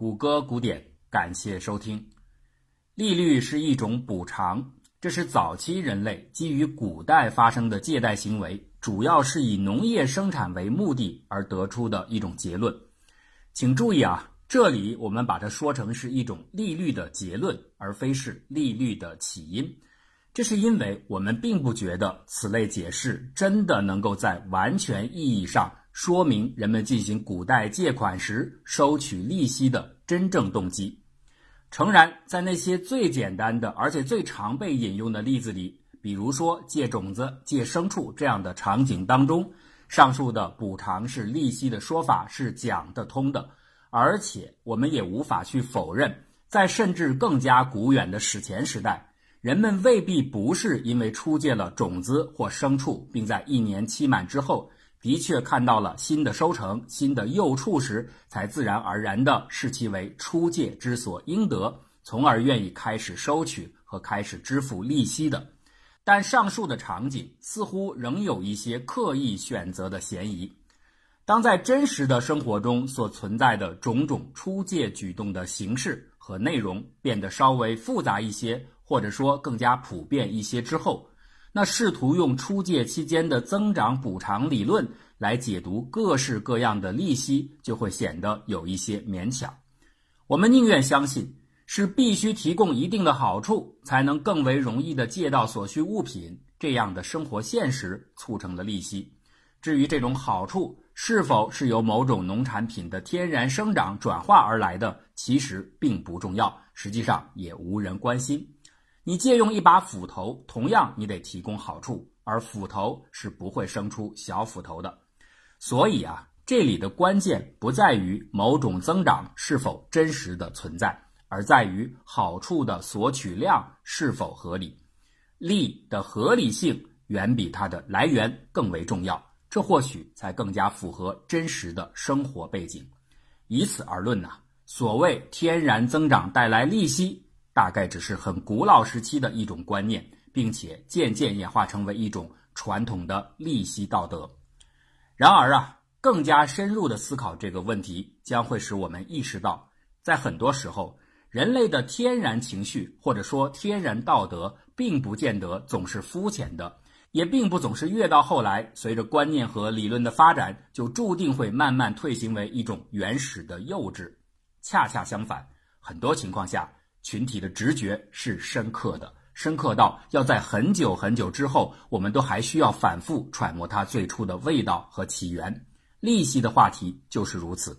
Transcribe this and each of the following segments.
谷歌古典，感谢收听。利率是一种补偿，这是早期人类基于古代发生的借贷行为，主要是以农业生产为目的而得出的一种结论。请注意啊，这里我们把它说成是一种利率的结论，而非是利率的起因。这是因为我们并不觉得此类解释真的能够在完全意义上。说明人们进行古代借款时收取利息的真正动机。诚然，在那些最简单的而且最常被引用的例子里，比如说借种子、借牲畜这样的场景当中，上述的补偿是利息的说法是讲得通的。而且，我们也无法去否认，在甚至更加古远的史前时代，人们未必不是因为出借了种子或牲畜，并在一年期满之后。的确看到了新的收成、新的幼畜时，才自然而然地视其为出借之所应得，从而愿意开始收取和开始支付利息的。但上述的场景似乎仍有一些刻意选择的嫌疑。当在真实的生活中所存在的种种出借举动的形式和内容变得稍微复杂一些，或者说更加普遍一些之后，那试图用出借期间的增长补偿理论来解读各式各样的利息，就会显得有一些勉强。我们宁愿相信是必须提供一定的好处，才能更为容易的借到所需物品这样的生活现实促成了利息。至于这种好处是否是由某种农产品的天然生长转化而来的，其实并不重要，实际上也无人关心。你借用一把斧头，同样你得提供好处，而斧头是不会生出小斧头的。所以啊，这里的关键不在于某种增长是否真实的存在，而在于好处的索取量是否合理。利的合理性远比它的来源更为重要，这或许才更加符合真实的生活背景。以此而论呢，所谓天然增长带来利息。大概只是很古老时期的一种观念，并且渐渐演化成为一种传统的利息道德。然而啊，更加深入的思考这个问题，将会使我们意识到，在很多时候，人类的天然情绪或者说天然道德，并不见得总是肤浅的，也并不总是越到后来，随着观念和理论的发展，就注定会慢慢退行为一种原始的幼稚。恰恰相反，很多情况下。群体的直觉是深刻的，深刻到要在很久很久之后，我们都还需要反复揣摩它最初的味道和起源。利息的话题就是如此。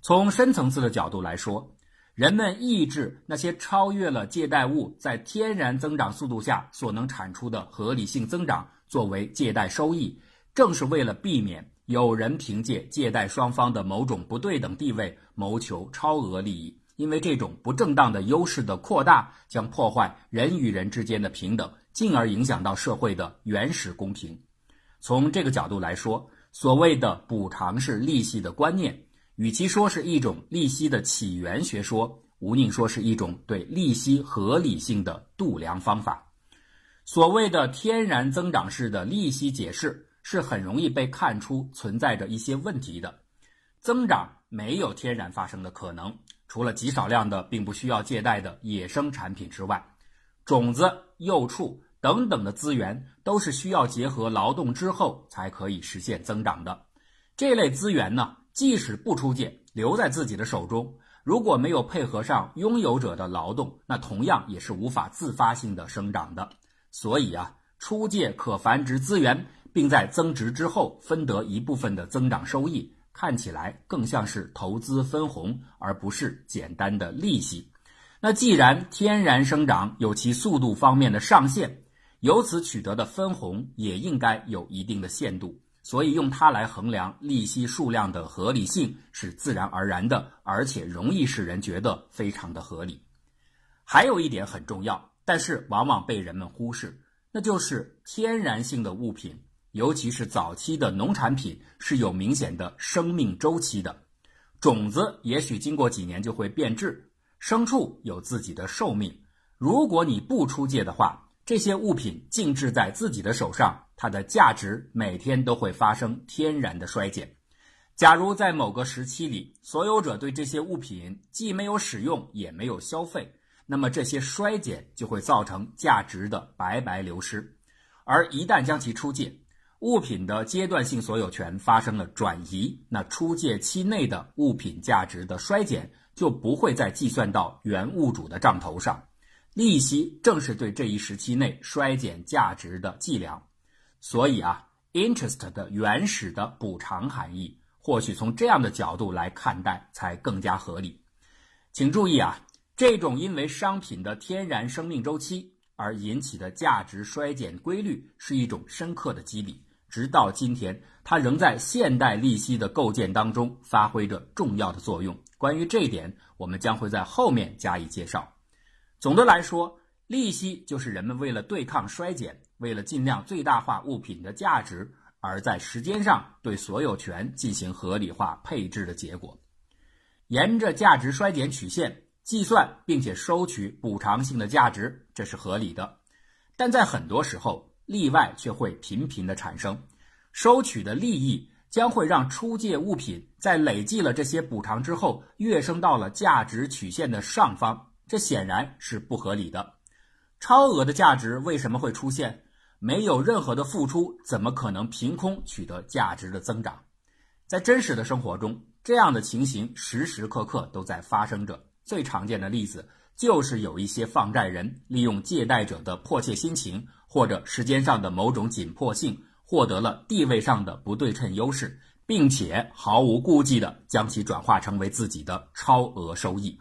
从深层次的角度来说，人们抑制那些超越了借贷物在天然增长速度下所能产出的合理性增长作为借贷收益，正是为了避免有人凭借借贷双方的某种不对等地位谋求超额利益。因为这种不正当的优势的扩大，将破坏人与人之间的平等，进而影响到社会的原始公平。从这个角度来说，所谓的补偿式利息的观念，与其说是一种利息的起源学说，无宁说是一种对利息合理性的度量方法。所谓的天然增长式的利息解释，是很容易被看出存在着一些问题的。增长没有天然发生的可能。除了极少量的并不需要借贷的野生产品之外，种子、幼畜等等的资源都是需要结合劳动之后才可以实现增长的。这类资源呢，即使不出借，留在自己的手中，如果没有配合上拥有者的劳动，那同样也是无法自发性的生长的。所以啊，出借可繁殖资源，并在增值之后分得一部分的增长收益。看起来更像是投资分红，而不是简单的利息。那既然天然生长有其速度方面的上限，由此取得的分红也应该有一定的限度，所以用它来衡量利息数量的合理性是自然而然的，而且容易使人觉得非常的合理。还有一点很重要，但是往往被人们忽视，那就是天然性的物品。尤其是早期的农产品是有明显的生命周期的，种子也许经过几年就会变质，牲畜有自己的寿命。如果你不出借的话，这些物品静置在自己的手上，它的价值每天都会发生天然的衰减。假如在某个时期里，所有者对这些物品既没有使用，也没有消费，那么这些衰减就会造成价值的白白流失。而一旦将其出借，物品的阶段性所有权发生了转移，那出借期内的物品价值的衰减就不会再计算到原物主的账头上。利息正是对这一时期内衰减价值的计量。所以啊，interest 的原始的补偿含义。或许从这样的角度来看待才更加合理。请注意啊，这种因为商品的天然生命周期而引起的价值衰减规律是一种深刻的机理，直到今天，它仍在现代利息的构建当中发挥着重要的作用。关于这一点，我们将会在后面加以介绍。总的来说，利息就是人们为了对抗衰减，为了尽量最大化物品的价值。而在时间上对所有权进行合理化配置的结果，沿着价值衰减曲线计算并且收取补偿性的价值，这是合理的。但在很多时候，例外却会频频的产生，收取的利益将会让出借物品在累计了这些补偿之后跃升到了价值曲线的上方，这显然是不合理的。超额的价值为什么会出现？没有任何的付出，怎么可能凭空取得价值的增长？在真实的生活中，这样的情形时时刻刻都在发生着。最常见的例子就是有一些放债人利用借贷者的迫切心情或者时间上的某种紧迫性，获得了地位上的不对称优势，并且毫无顾忌地将其转化成为自己的超额收益。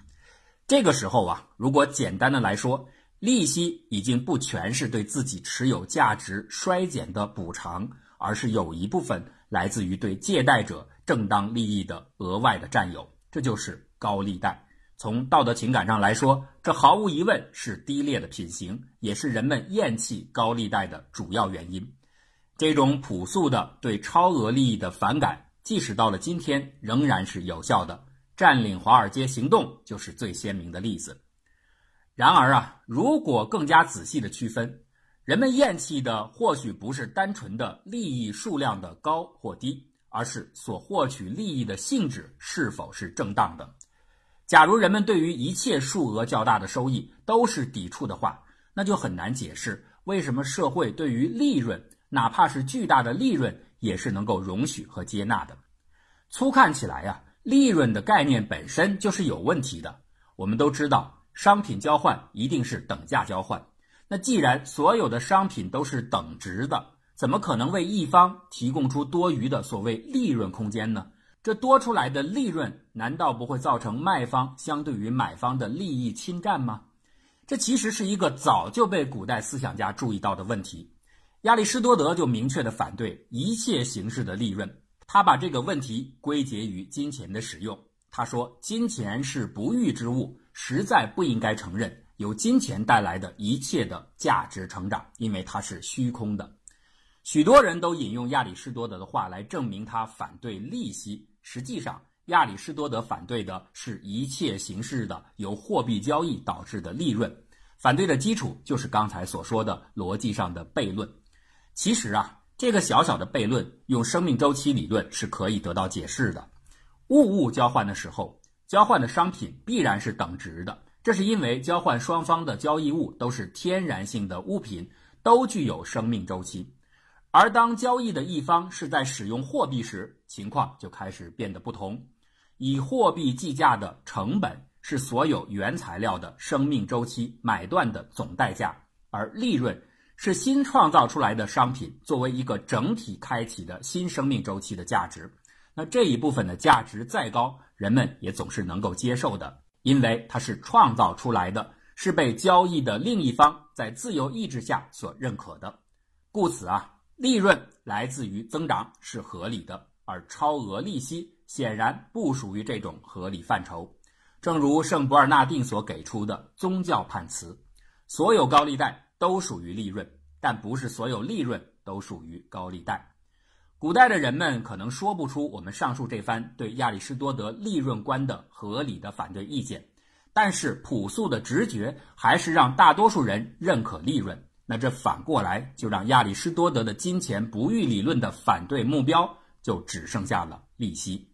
这个时候啊，如果简单的来说，利息已经不全是对自己持有价值衰减的补偿，而是有一部分来自于对借贷者正当利益的额外的占有，这就是高利贷。从道德情感上来说，这毫无疑问是低劣的品行，也是人们厌弃高利贷的主要原因。这种朴素的对超额利益的反感，即使到了今天仍然是有效的。占领华尔街行动就是最鲜明的例子。然而啊，如果更加仔细的区分，人们厌弃的或许不是单纯的利益数量的高或低，而是所获取利益的性质是否是正当的。假如人们对于一切数额较大的收益都是抵触的话，那就很难解释为什么社会对于利润，哪怕是巨大的利润，也是能够容许和接纳的。粗看起来呀，利润的概念本身就是有问题的。我们都知道。商品交换一定是等价交换，那既然所有的商品都是等值的，怎么可能为一方提供出多余的所谓利润空间呢？这多出来的利润难道不会造成卖方相对于买方的利益侵占吗？这其实是一个早就被古代思想家注意到的问题。亚里士多德就明确的反对一切形式的利润，他把这个问题归结于金钱的使用。他说：“金钱是不育之物。”实在不应该承认由金钱带来的一切的价值成长，因为它是虚空的。许多人都引用亚里士多德的话来证明他反对利息。实际上，亚里士多德反对的是一切形式的由货币交易导致的利润。反对的基础就是刚才所说的逻辑上的悖论。其实啊，这个小小的悖论用生命周期理论是可以得到解释的。物物交换的时候。交换的商品必然是等值的，这是因为交换双方的交易物都是天然性的物品，都具有生命周期。而当交易的一方是在使用货币时，情况就开始变得不同。以货币计价的成本是所有原材料的生命周期买断的总代价，而利润是新创造出来的商品作为一个整体开启的新生命周期的价值。那这一部分的价值再高，人们也总是能够接受的，因为它是创造出来的，是被交易的另一方在自由意志下所认可的。故此啊，利润来自于增长是合理的，而超额利息显然不属于这种合理范畴。正如圣博尔纳定所给出的宗教判词：所有高利贷都属于利润，但不是所有利润都属于高利贷。古代的人们可能说不出我们上述这番对亚里士多德利润观的合理的反对意见，但是朴素的直觉还是让大多数人认可利润。那这反过来就让亚里士多德的金钱不育理论的反对目标就只剩下了利息。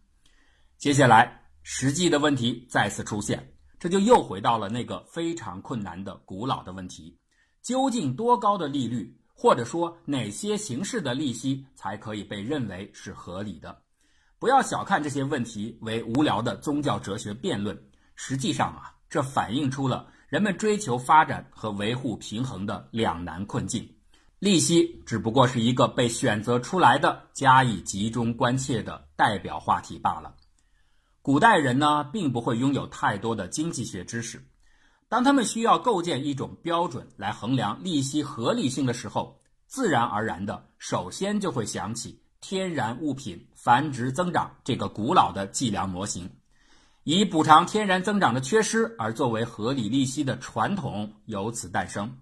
接下来，实际的问题再次出现，这就又回到了那个非常困难的古老的问题：究竟多高的利率，或者说哪些形式的利息才可以被认为是合理的？不要小看这些问题为无聊的宗教哲学辩论，实际上啊，这反映出了人们追求发展和维护平衡的两难困境。利息只不过是一个被选择出来的、加以集中关切的代表话题罢了。古代人呢，并不会拥有太多的经济学知识，当他们需要构建一种标准来衡量利息合理性的时候，自然而然的，首先就会想起天然物品繁殖增长这个古老的计量模型，以补偿天然增长的缺失而作为合理利息的传统由此诞生。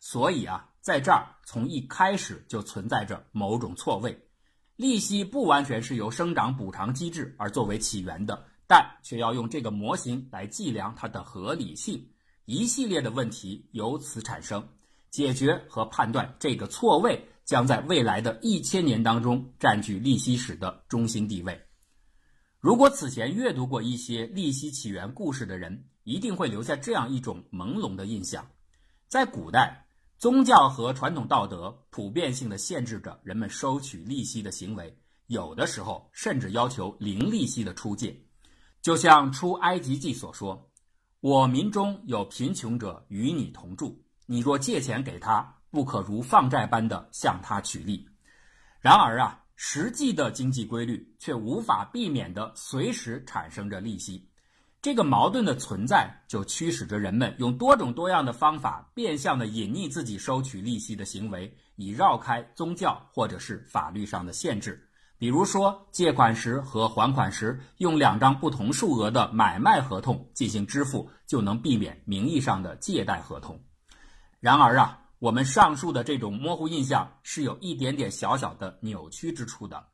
所以啊。在这儿，从一开始就存在着某种错位，利息不完全是由生长补偿机制而作为起源的，但却要用这个模型来计量它的合理性，一系列的问题由此产生。解决和判断这个错位，将在未来的一千年当中占据利息史的中心地位。如果此前阅读过一些利息起源故事的人，一定会留下这样一种朦胧的印象：在古代。宗教和传统道德普遍性的限制着人们收取利息的行为，有的时候甚至要求零利息的出借。就像出埃及记所说：“我民中有贫穷者与你同住，你若借钱给他，不可如放债般的向他取利。”然而啊，实际的经济规律却无法避免的随时产生着利息。这个矛盾的存在，就驱使着人们用多种多样的方法，变相的隐匿自己收取利息的行为，以绕开宗教或者是法律上的限制。比如说，借款时和还款时用两张不同数额的买卖合同进行支付，就能避免名义上的借贷合同。然而啊，我们上述的这种模糊印象是有一点点小小的扭曲之处的。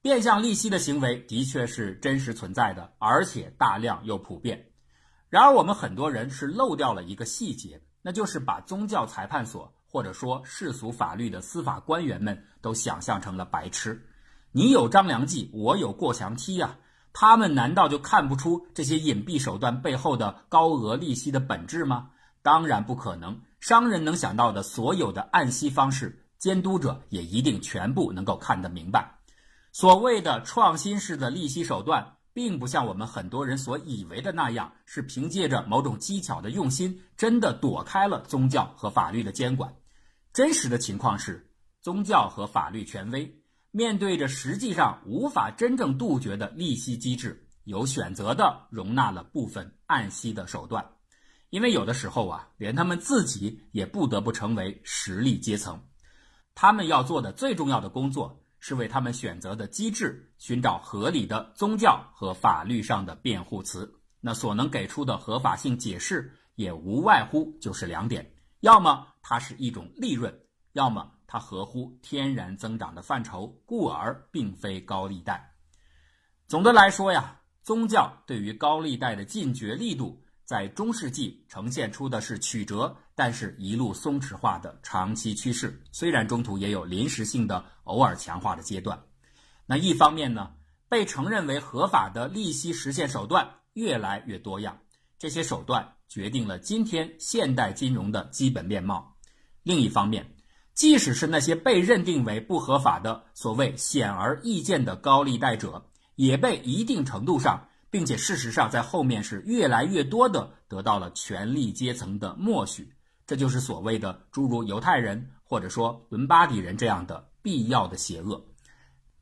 变相利息的行为的确是真实存在的，而且大量又普遍。然而，我们很多人是漏掉了一个细节，那就是把宗教裁判所或者说世俗法律的司法官员们都想象成了白痴。你有张良计，我有过墙梯呀，他们难道就看不出这些隐蔽手段背后的高额利息的本质吗？当然不可能。商人能想到的所有的暗息方式，监督者也一定全部能够看得明白。所谓的创新式的利息手段，并不像我们很多人所以为的那样，是凭借着某种技巧的用心，真的躲开了宗教和法律的监管。真实的情况是，宗教和法律权威面对着实际上无法真正杜绝的利息机制，有选择的容纳了部分暗息的手段。因为有的时候啊，连他们自己也不得不成为实力阶层，他们要做的最重要的工作。是为他们选择的机制寻找合理的宗教和法律上的辩护词，那所能给出的合法性解释也无外乎就是两点：要么它是一种利润，要么它合乎天然增长的范畴，故而并非高利贷。总的来说呀，宗教对于高利贷的禁绝力度。在中世纪呈现出的是曲折，但是一路松弛化的长期趋势。虽然中途也有临时性的偶尔强化的阶段。那一方面呢，被承认为合法的利息实现手段越来越多样，这些手段决定了今天现代金融的基本面貌。另一方面，即使是那些被认定为不合法的所谓显而易见的高利贷者，也被一定程度上。并且事实上，在后面是越来越多的得到了权力阶层的默许，这就是所谓的诸如犹太人或者说伦巴底人这样的必要的邪恶。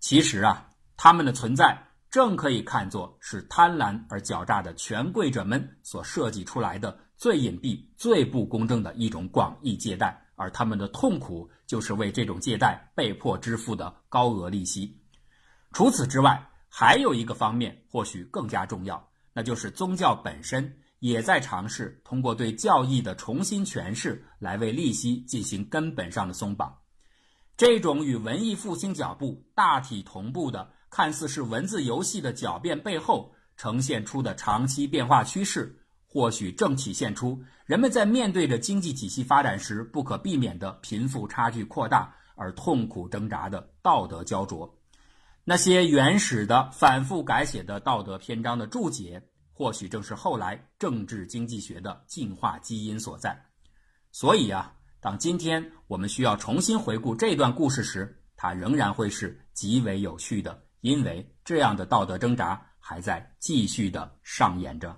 其实啊，他们的存在正可以看作是贪婪而狡诈的权贵者们所设计出来的最隐蔽、最不公正的一种广义借贷，而他们的痛苦就是为这种借贷被迫支付的高额利息。除此之外，还有一个方面或许更加重要，那就是宗教本身也在尝试通过对教义的重新诠释来为利息进行根本上的松绑。这种与文艺复兴脚步大体同步的，看似是文字游戏的狡辩背后呈现出的长期变化趋势，或许正体现出人们在面对着经济体系发展时不可避免的贫富差距扩大而痛苦挣扎的道德焦灼。那些原始的、反复改写的道德篇章的注解，或许正是后来政治经济学的进化基因所在。所以啊，当今天我们需要重新回顾这段故事时，它仍然会是极为有趣的，因为这样的道德挣扎还在继续的上演着。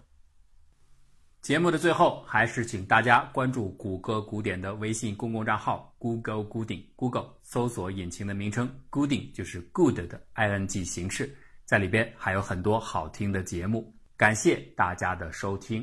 节目的最后，还是请大家关注谷歌古典的微信公共账号 Google 古典 Google 搜索引擎的名称 Gooding 就是 Good 的 ing 形式，在里边还有很多好听的节目。感谢大家的收听。